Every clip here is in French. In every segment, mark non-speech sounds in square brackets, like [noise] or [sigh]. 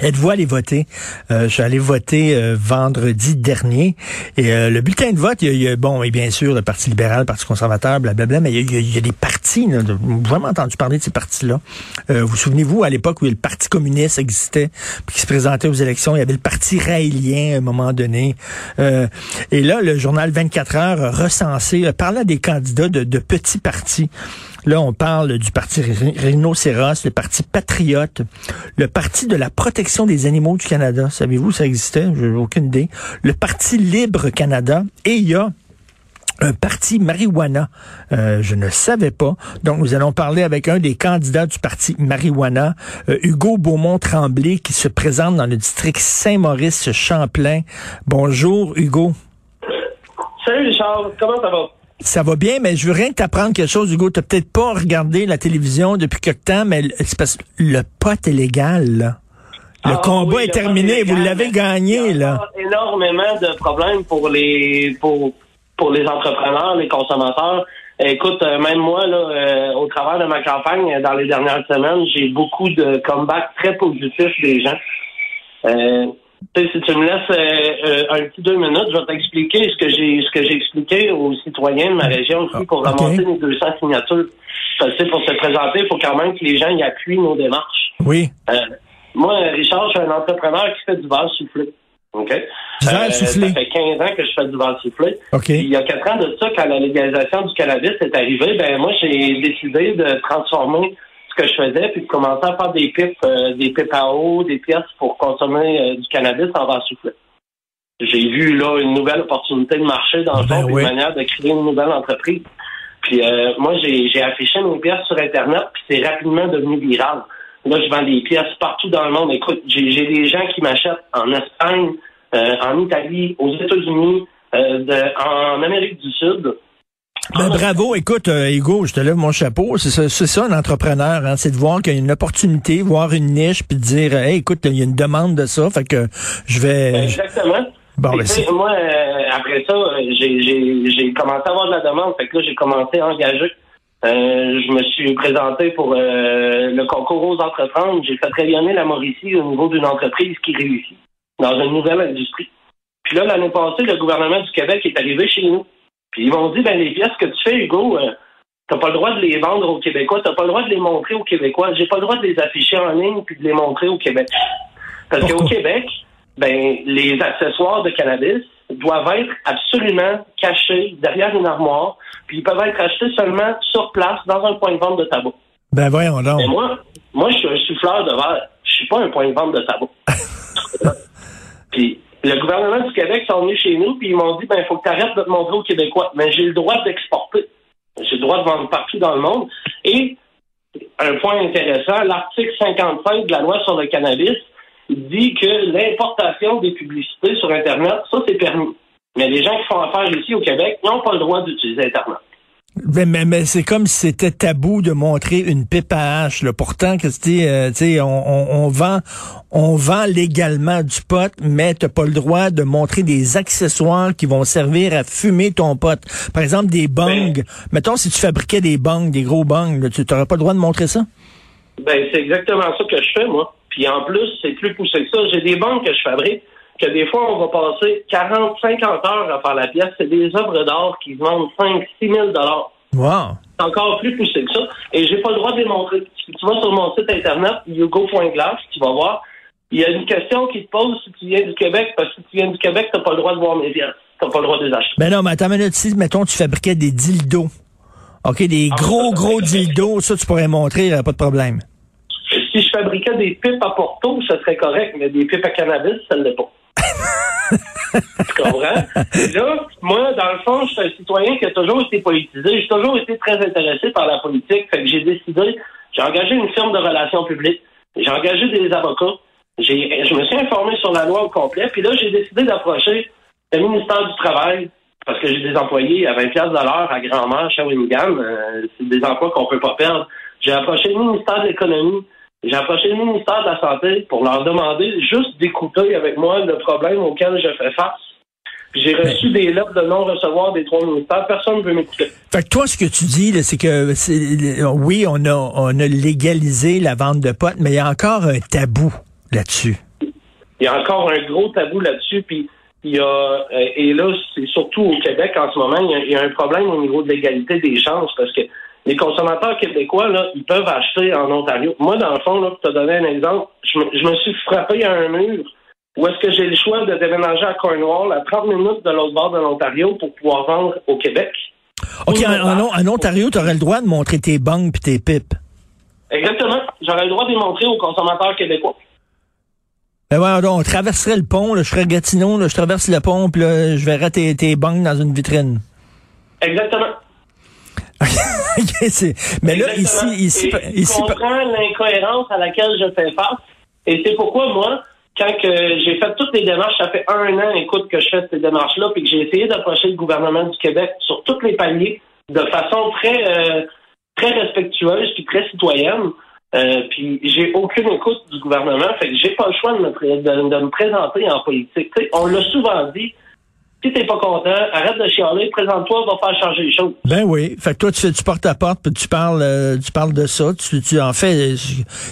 Êtes-vous allé voter? Euh, je suis allé voter euh, vendredi dernier. Et euh, le bulletin de vote, il y, a, il y, a, bon, et bien sûr, le Parti libéral, le Parti conservateur, blablabla, mais il y a, il y a des partis, là, vous avez vraiment entendu parler de ces partis-là. Euh, vous souvenez-vous, à l'époque où le Parti communiste existait, puis qui se présentait aux élections, il y avait le Parti raélien à un moment donné. Euh, et là, le journal 24 heures a recensé, parlant des candidats de, de petits partis. Là, on parle du parti Rhinocéros, le parti Patriote, le parti de la protection des animaux du Canada. Savez-vous, ça existait? J'ai aucune idée. Le parti Libre Canada. Et il y a un parti marijuana. Euh, je ne savais pas. Donc, nous allons parler avec un des candidats du parti marijuana, euh, Hugo Beaumont-Tremblay, qui se présente dans le district Saint-Maurice-Champlain. Bonjour, Hugo. Salut, Richard. Comment ça va? Ça va bien, mais je veux rien que t'apprendre quelque chose, Hugo. T'as peut-être pas regardé la télévision depuis quelque temps, mais c'est parce que le pot est légal, là. Le ah, combat oui, est terminé, vous l'avez gagné, là. énormément de problèmes pour les pour, pour les entrepreneurs, les consommateurs. Écoute, euh, même moi, là, euh, au travers de ma campagne, dans les dernières semaines, j'ai beaucoup de comebacks très positifs des gens. Euh, si tu me laisses euh, euh, un petit deux minutes, je vais t'expliquer ce que j'ai ce que j'ai expliqué aux citoyens de ma région aussi pour Okay. ramasser les 200 signatures. Parce que pour se présenter, il faut quand même que les gens y appuient nos démarches. Oui. Euh, moi, Richard, je suis un entrepreneur qui fait du vase soufflé. OK? Du verre soufflé. Ça fait 15 ans que je fais du vase soufflé. OK. Il y a 4 ans de ça, quand la légalisation du cannabis est arrivée, ben moi, j'ai décidé de transformer que je faisais, puis de commencer à faire des pipes, euh, des pipes à eau, des pièces pour consommer euh, du cannabis en vase soufflé. J'ai vu là une nouvelle opportunité de marché dans le Ben fond, puis oui. une manière de créer une nouvelle entreprise. Puis euh, moi, j'ai affiché mes pièces sur Internet, puis c'est rapidement devenu viral. Là, je vends des pièces partout dans le monde. Écoute, j'ai des gens qui m'achètent en Espagne, en Italie, aux États-Unis, en Amérique du Sud. Ben, bravo, écoute, euh, Hugo, je te lève mon chapeau. C'est ça, c'est ça un entrepreneur, hein, c'est de voir qu'il y a une opportunité, voir une niche, puis de dire, hey, écoute, il y a une demande de ça, fait que je vais. Exactement. Bon, ben, c'est- moi, euh, après ça, euh, j'ai- j'ai j'ai commencé à avoir de la demande. Fait que là, j'ai commencé à engager. Euh, je me suis présenté pour euh, le concours aux entreprendre. J'ai fait rayonner la Mauricie au niveau d'une entreprise qui réussit dans une nouvelle industrie. Puis là, l'année passée, le gouvernement du Québec est arrivé chez nous. Puis ils m'ont dit, ben les pièces que tu fais, Hugo, euh, t'as pas le droit de les vendre aux Québécois, t'as pas le droit de les montrer aux Québécois. J'ai pas le droit de les afficher en ligne puis de les montrer au Québec. Parce qu'au? Québec, ben les accessoires de cannabis doivent être absolument cachés derrière une armoire, puis ils peuvent être achetés seulement sur place dans un point de vente de tabac. Ben, voyons donc. Mais moi, moi, je suis un souffleur de verre. Je suis pas un point de vente de tabac. [laughs] puis le gouvernement du Québec sont venus chez nous, puis ils m'ont dit, ben, il faut que tu arrêtes de te montrer aux Québécois. Mais j'ai le droit d'exporter. J'ai le droit de vendre partout dans le monde. Et un point intéressant, l'article 55 de la loi sur le cannabis dit que l'importation des publicités sur Internet, ça, c'est permis. Mais les gens qui font affaire ici au Québec n'ont pas le droit d'utiliser Internet. Mais, mais, mais c'est comme si c'était tabou de montrer une pipe à hache. Là. Pourtant, que c'était, euh, tu sais, on, on, on vend, on vend légalement du pot, mais t'as pas le droit de montrer des accessoires qui vont servir à fumer ton pot. Par exemple, des bongs. Mettons, si tu fabriquais des bongs, des gros bongs, là, tu n'aurais pas le droit de montrer ça? Ben, c'est exactement ça que je fais, moi. Puis en plus, c'est plus poussé que ça. J'ai des banques que je fabrique. Que des fois, on va passer 40, 50 heures à faire la pièce. C'est des œuvres d'art qui vendent 5, 6 000 Wow. C'est encore plus poussé que ça. Et j'ai pas le droit de les montrer. Si tu vas sur mon site internet, hugo.glass, tu vas voir. Il y a une question qui te pose si tu viens du Québec, parce que si tu viens du Québec, t'as pas le droit de voir mes pièces. T'as pas le droit de les acheter. Ben non, mais attends une minute, si, mettons, tu fabriquais des dildos. OK, des Ah, gros, gros dildos, ça, tu pourrais montrer, il n'y aurait pas de problème. Si je fabriquais des pipes à Porto, ça serait correct, mais des pipes à cannabis, ça ne l'est pas. Tu comprends? Là, moi, dans le fond, je suis un citoyen qui a toujours été politisé. J'ai toujours été très intéressé par la politique. Fait que j'ai décidé, j'ai engagé une firme de relations publiques. J'ai engagé des avocats. J'ai, je me suis informé sur la loi au complet. Puis là, j'ai décidé d'approcher le ministère du Travail parce que j'ai des employés à 20 pièces de l'heure à Grand-Mère, Shawinigan. Euh, c'est des emplois qu'on peut pas perdre. J'ai approché le ministère de l'Économie. J'ai approché le ministère de la Santé pour leur demander juste d'écouter avec moi le problème auquel je fais face. J'ai reçu des lettres de non-recevoir des trois ministères. Personne ne veut m'écouter. Fait que toi, ce que tu dis, c'est que c'est- oui, on a, on a légalisé la vente de potes, mais il y a encore un tabou là-dessus. Il y a encore un gros tabou là-dessus. Puis il y a euh, et là, c'est surtout au Québec en ce moment, il y, a, il y a un problème au niveau de l'égalité des chances parce que les consommateurs québécois, là, ils peuvent acheter en Ontario. Moi, dans le fond, là, pour te donner un exemple, je me, je me suis frappé à un mur où est-ce que j'ai le choix de déménager à Cornwall à 30 minutes de l'autre bord de l'Ontario pour pouvoir vendre au Québec. OK, en, mais- en- en Ontario, tu aurais le droit de montrer tes bangs puis tes pipes. Exactement. J'aurais le droit de les montrer aux consommateurs québécois. Ben ouais, on traverserait le pont, là, je serais Gatineau, là, je traverse le pont, puis je verrais tes, tes bangs dans une vitrine. Exactement. [laughs] Mais là, ici, Exactement. ici, Et ici, je comprends l'incohérence à laquelle je fais face. Et c'est pourquoi, moi, quand j'ai fait toutes les démarches, ça fait un an, écoute, que je fais ces démarches-là, puis que j'ai essayé d'approcher le gouvernement du Québec sur tous les paliers de façon très, euh, très respectueuse puis très citoyenne. Euh, puis j'ai aucune écoute du gouvernement, fait que j'ai pas le choix de me, de, de me présenter en politique. On l'a souvent dit. Si t'es pas content, arrête de chialer, présente-toi, va faire changer les choses. Ben oui. Fait que toi, tu fais du porte-à-porte, puis tu parles, euh, tu parles de ça. Tu, tu en fais,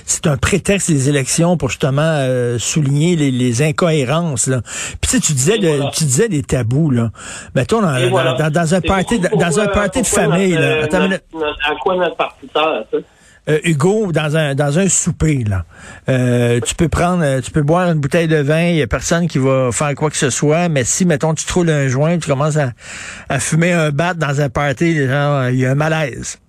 c'est un prétexte des élections pour justement euh, souligner les, les incohérences. Là. Puis tu sais, tu disais, voilà. tu disais des tabous là. Dans, Et dans, voilà. dans- dans un party, pourquoi- dans un party de famille notre, là. notre- notre- à quoi notre parti sert, tu sais? Euh, Hugo, dans un dans un souper là, euh, tu peux prendre, euh, tu peux boire une bouteille de vin, il y a personne qui va faire quoi que ce soit, mais si mettons tu trouves un joint, tu commences à, fumer un bat dans un party, il y a un malaise.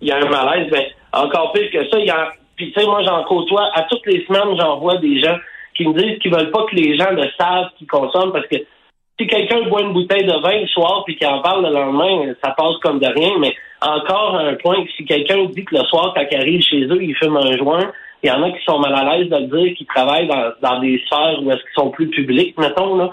il y a un malaise, mais encore pire que ça, il y a, puis tu sais, moi, j'en côtoie, à toutes les semaines, j'en vois des gens qui me disent qu'ils veulent pas que les gens le savent qu'ils consomment parce que si quelqu'un boit une bouteille de vin le soir puis qu'il en parle le lendemain, ça passe comme de rien, mais encore un point si quelqu'un dit que le soir, quand il arrive chez eux, il fume un joint, il y en a qui sont mal à l'aise de le dire, qui travaillent dans, des sphères où est-ce qu'ils sont plus publics, mettons, là,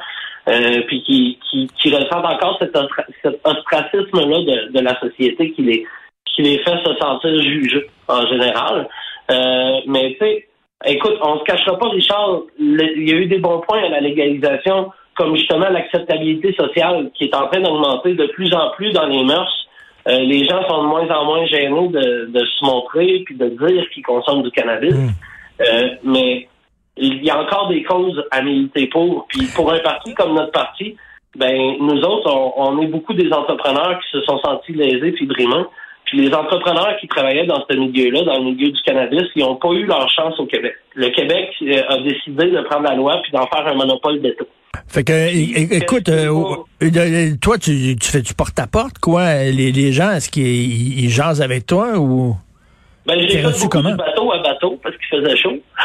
euh, puis qui, qui, qui ressentent encore cet, cet ostracisme-là de, de la société qui les, qui les fait se sentir jugés en général. Euh, mais tu sais, écoute, on se cachera pas, Richard, le- il y a eu des bons points à la légalisation, comme justement l'acceptabilité sociale qui est en train d'augmenter de plus en plus dans les mœurs. Euh, les gens sont de moins en moins gênés de, de se montrer puis de dire qu'ils consomment du cannabis. Euh, mais il y a encore des causes à militer pour. Puis pour un parti comme notre parti, ben nous autres, on, on est beaucoup des entrepreneurs qui se sont sentis lésés puis brimants. Puis les entrepreneurs qui travaillaient dans ce milieu-là, dans le milieu du cannabis, ils n'ont pas eu leur chance au Québec. Le Québec euh, a décidé de prendre la loi puis d'en faire un monopole d'État. Fait que, écoute, euh, euh, toi, tu, tu fais du porte-à-ort, quoi? Les, les gens, est-ce qu'ils ils, ils jasent avec toi ou? Ben, j'ai fait beaucoup de bateau à bateau parce qu'il faisait chaud. [laughs]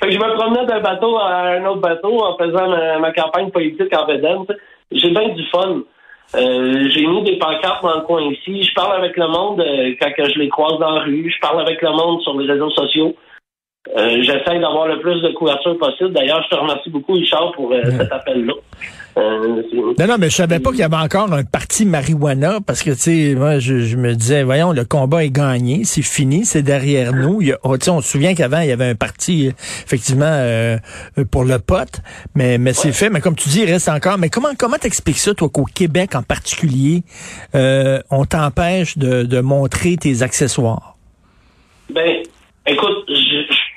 fait que je me promenais d'un bateau à un autre bateau en faisant ma, ma campagne politique en sais. J'ai bien du fun. Euh, j'ai mis des pancartes dans le coin ici. Je parle avec le monde euh, quand que je les croise dans la rue. Je parle avec le monde sur les réseaux sociaux. Euh, J'essaie d'avoir le plus de couverture possible. D'ailleurs, je te remercie beaucoup, Richard, pour euh, cet appel-là. Euh, Non, non, mais je savais pas qu'il y avait encore un parti marijuana parce que, tu sais, moi, je, je me disais, voyons, le combat est gagné, c'est fini, c'est derrière nous. Il y a, oh, tu sais, on se souvient qu'avant, il y avait un parti, effectivement, pour le pote, mais, mais c'est fait. Mais comme tu dis, il reste encore. Mais comment comment t'expliques ça, toi, qu'au Québec en particulier, on t'empêche de, de montrer tes accessoires? Ben, écoute,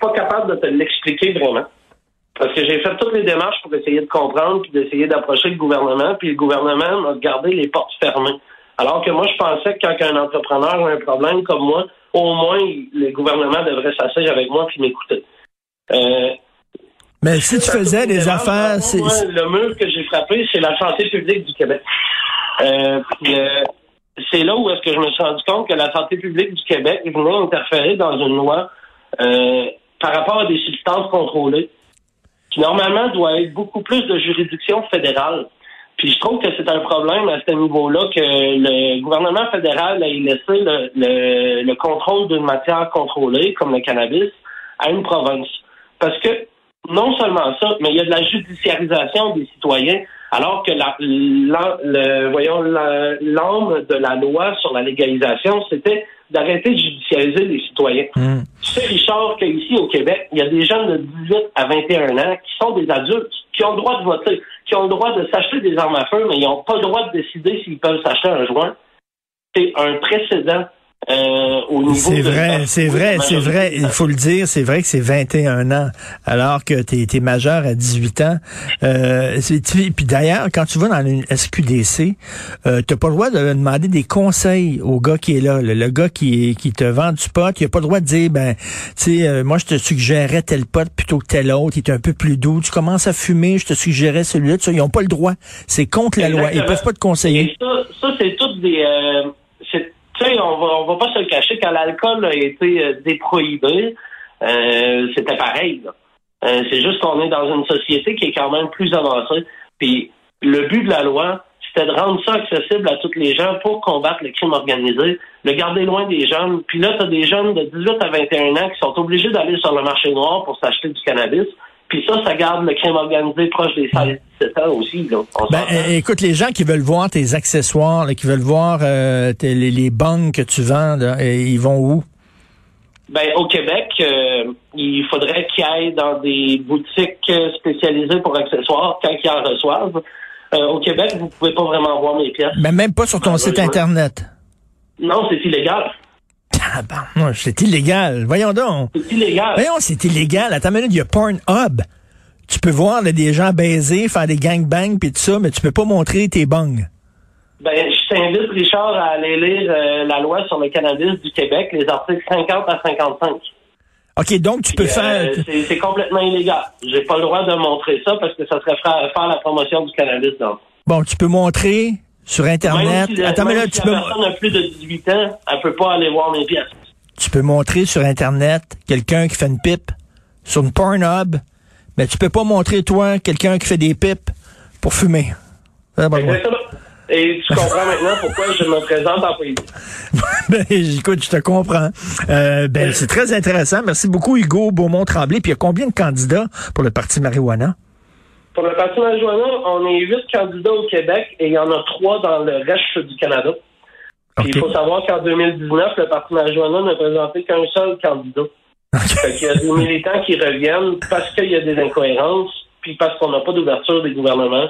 pas capable de te l'expliquer vraiment. Parce que j'ai fait toutes les démarches pour essayer de comprendre puis d'essayer d'approcher le gouvernement, puis le gouvernement m'a gardé les portes fermées. Alors que moi, je pensais que quand un entrepreneur a un problème comme moi, au moins, le gouvernement devrait s'asseoir avec moi puis m'écouter. Euh, mais si tu faisais des affaires, c'est... Le mur que j'ai frappé, c'est la santé publique du Québec. Euh, euh, c'est là où est-ce que je me suis rendu compte que la santé publique du Québec venait interférer dans une loi par rapport à des substances contrôlées, qui normalement doit être beaucoup plus de juridiction fédérale. Puis je trouve que c'est un problème à ce niveau-là que le gouvernement fédéral ait laissé le, le, le contrôle d'une matière contrôlée, comme le cannabis, à une province. Parce que non seulement ça, mais il y a de la judiciarisation des citoyens, alors que la, le, voyons l'âme de la loi sur la légalisation, c'était d'arrêter de judiciariser les citoyens. Hmm. Tu sais, Richard, qu'ici au Québec, il y a des jeunes de 18 à 21 ans qui sont des adultes, qui ont le droit de voter, qui ont le droit de s'acheter des armes à feu, mais ils n'ont pas le droit de décider s'ils peuvent s'acheter un joint. C'est un précédent euh, c'est vrai, c'est vrai, c'est vrai. Il faut le dire, c'est vrai que c'est 21 ans, alors que tu es, majeur à 18 ans. Euh, puis d'ailleurs, quand tu vas dans une SQDC, euh, t'as pas le droit de demander des conseils au gars qui est là, le, gars qui, qui te vend du pot. Il a pas le droit de dire, ben, tu sais, euh, moi je te suggérais tel pot plutôt que tel autre. Il est un peu plus doux. Tu commences à fumer, je te suggérais celui-là. Ils ont pas le droit. C'est contre la loi. Ils peuvent pas te conseiller. ça, ça c'est toutes des euh, on va, va pas se le cacher, quand l'alcool a été euh, déprohibé, euh, c'était pareil. Euh, c'est juste qu'on est dans une société qui est quand même plus avancée. Puis le but de la loi, c'était de rendre ça accessible à tous les gens pour combattre le crime organisé, le garder loin des jeunes. Puis là, tu as des jeunes de 18 à 21 ans qui sont obligés d'aller sur le marché noir pour s'acheter du cannabis. Puis ça, ça garde le crime organisé proche des 16-17 ans aussi. Là. Ben, écoute, les gens qui veulent voir tes accessoires, qui veulent voir euh, les, les que tu vends, ils vont où? Ben, au Québec, euh, il faudrait qu'ils aillent dans des boutiques spécialisées pour accessoires quand ils en reçoivent. Euh, au Québec, vous pouvez pas vraiment voir mes pièces. Mais même pas sur ton site Internet. Non, c'est illégal. C'est illégal. Voyons donc. C'est illégal. Voyons, c'est illégal. Attends une minute, il y a Pornhub. Tu peux voir des gens baiser, faire des gangbangs puis tout ça, mais tu peux pas montrer tes bangs. Ben, je t'invite, Richard, à aller lire euh, la loi sur le cannabis du Québec, les articles 50 à 55. OK, donc tu peux faire... Euh, c'est complètement illégal. J'ai pas le droit de montrer ça parce que ça serait faire la promotion du cannabis. Donc. Bon, tu peux montrer sur Internet. Attends, mais là, tu la personne a plus de 18 ans, elle peut pas aller voir mes pièces. Tu peux montrer sur Internet quelqu'un qui fait une pipe sur une Pornhub, mais tu peux pas montrer, toi, quelqu'un qui fait des pipes pour fumer. Exactement. Et tu comprends maintenant pourquoi je me présente en politique. [laughs] ben, écoute, je te comprends. Euh, ben, c'est très intéressant. Merci beaucoup, Hugo Beaumont-Tremblay. Puis il y a combien de candidats pour le Parti marijuana? Pour le Parti marijuana, on est huit candidats au Québec et il y en a trois dans le reste du Canada. il faut savoir qu'en 2019, le Parti marijuana n'a présenté qu'un seul candidat. il y a des militants qui reviennent parce qu'il y a des incohérences, puis parce qu'on n'a pas d'ouverture des gouvernements.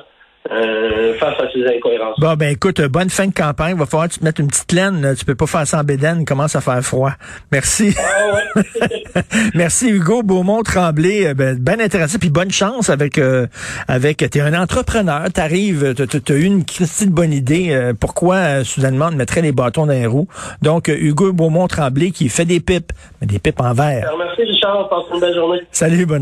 Euh, face à ces incohérences. Bon, ben écoute, bonne fin de campagne. Il va falloir que tu te mettes une petite laine. Tu peux pas faire ça en bédaine. Il commence à faire froid. Merci. Ah, ouais. [laughs] Merci Hugo Beaumont-Tremblay. Euh, ben, ben intéressant. Puis bonne chance avec... Euh, avec T'es un entrepreneur. T'arrives, t'as eu une de bonne idée. Euh, pourquoi, soudainement, on mettrait les bâtons dans les roues? Donc, Hugo Beaumont-Tremblay qui fait des pipes. Mais des pipes en verre. Merci Richard. Passe une belle journée. Salut, bonne journée.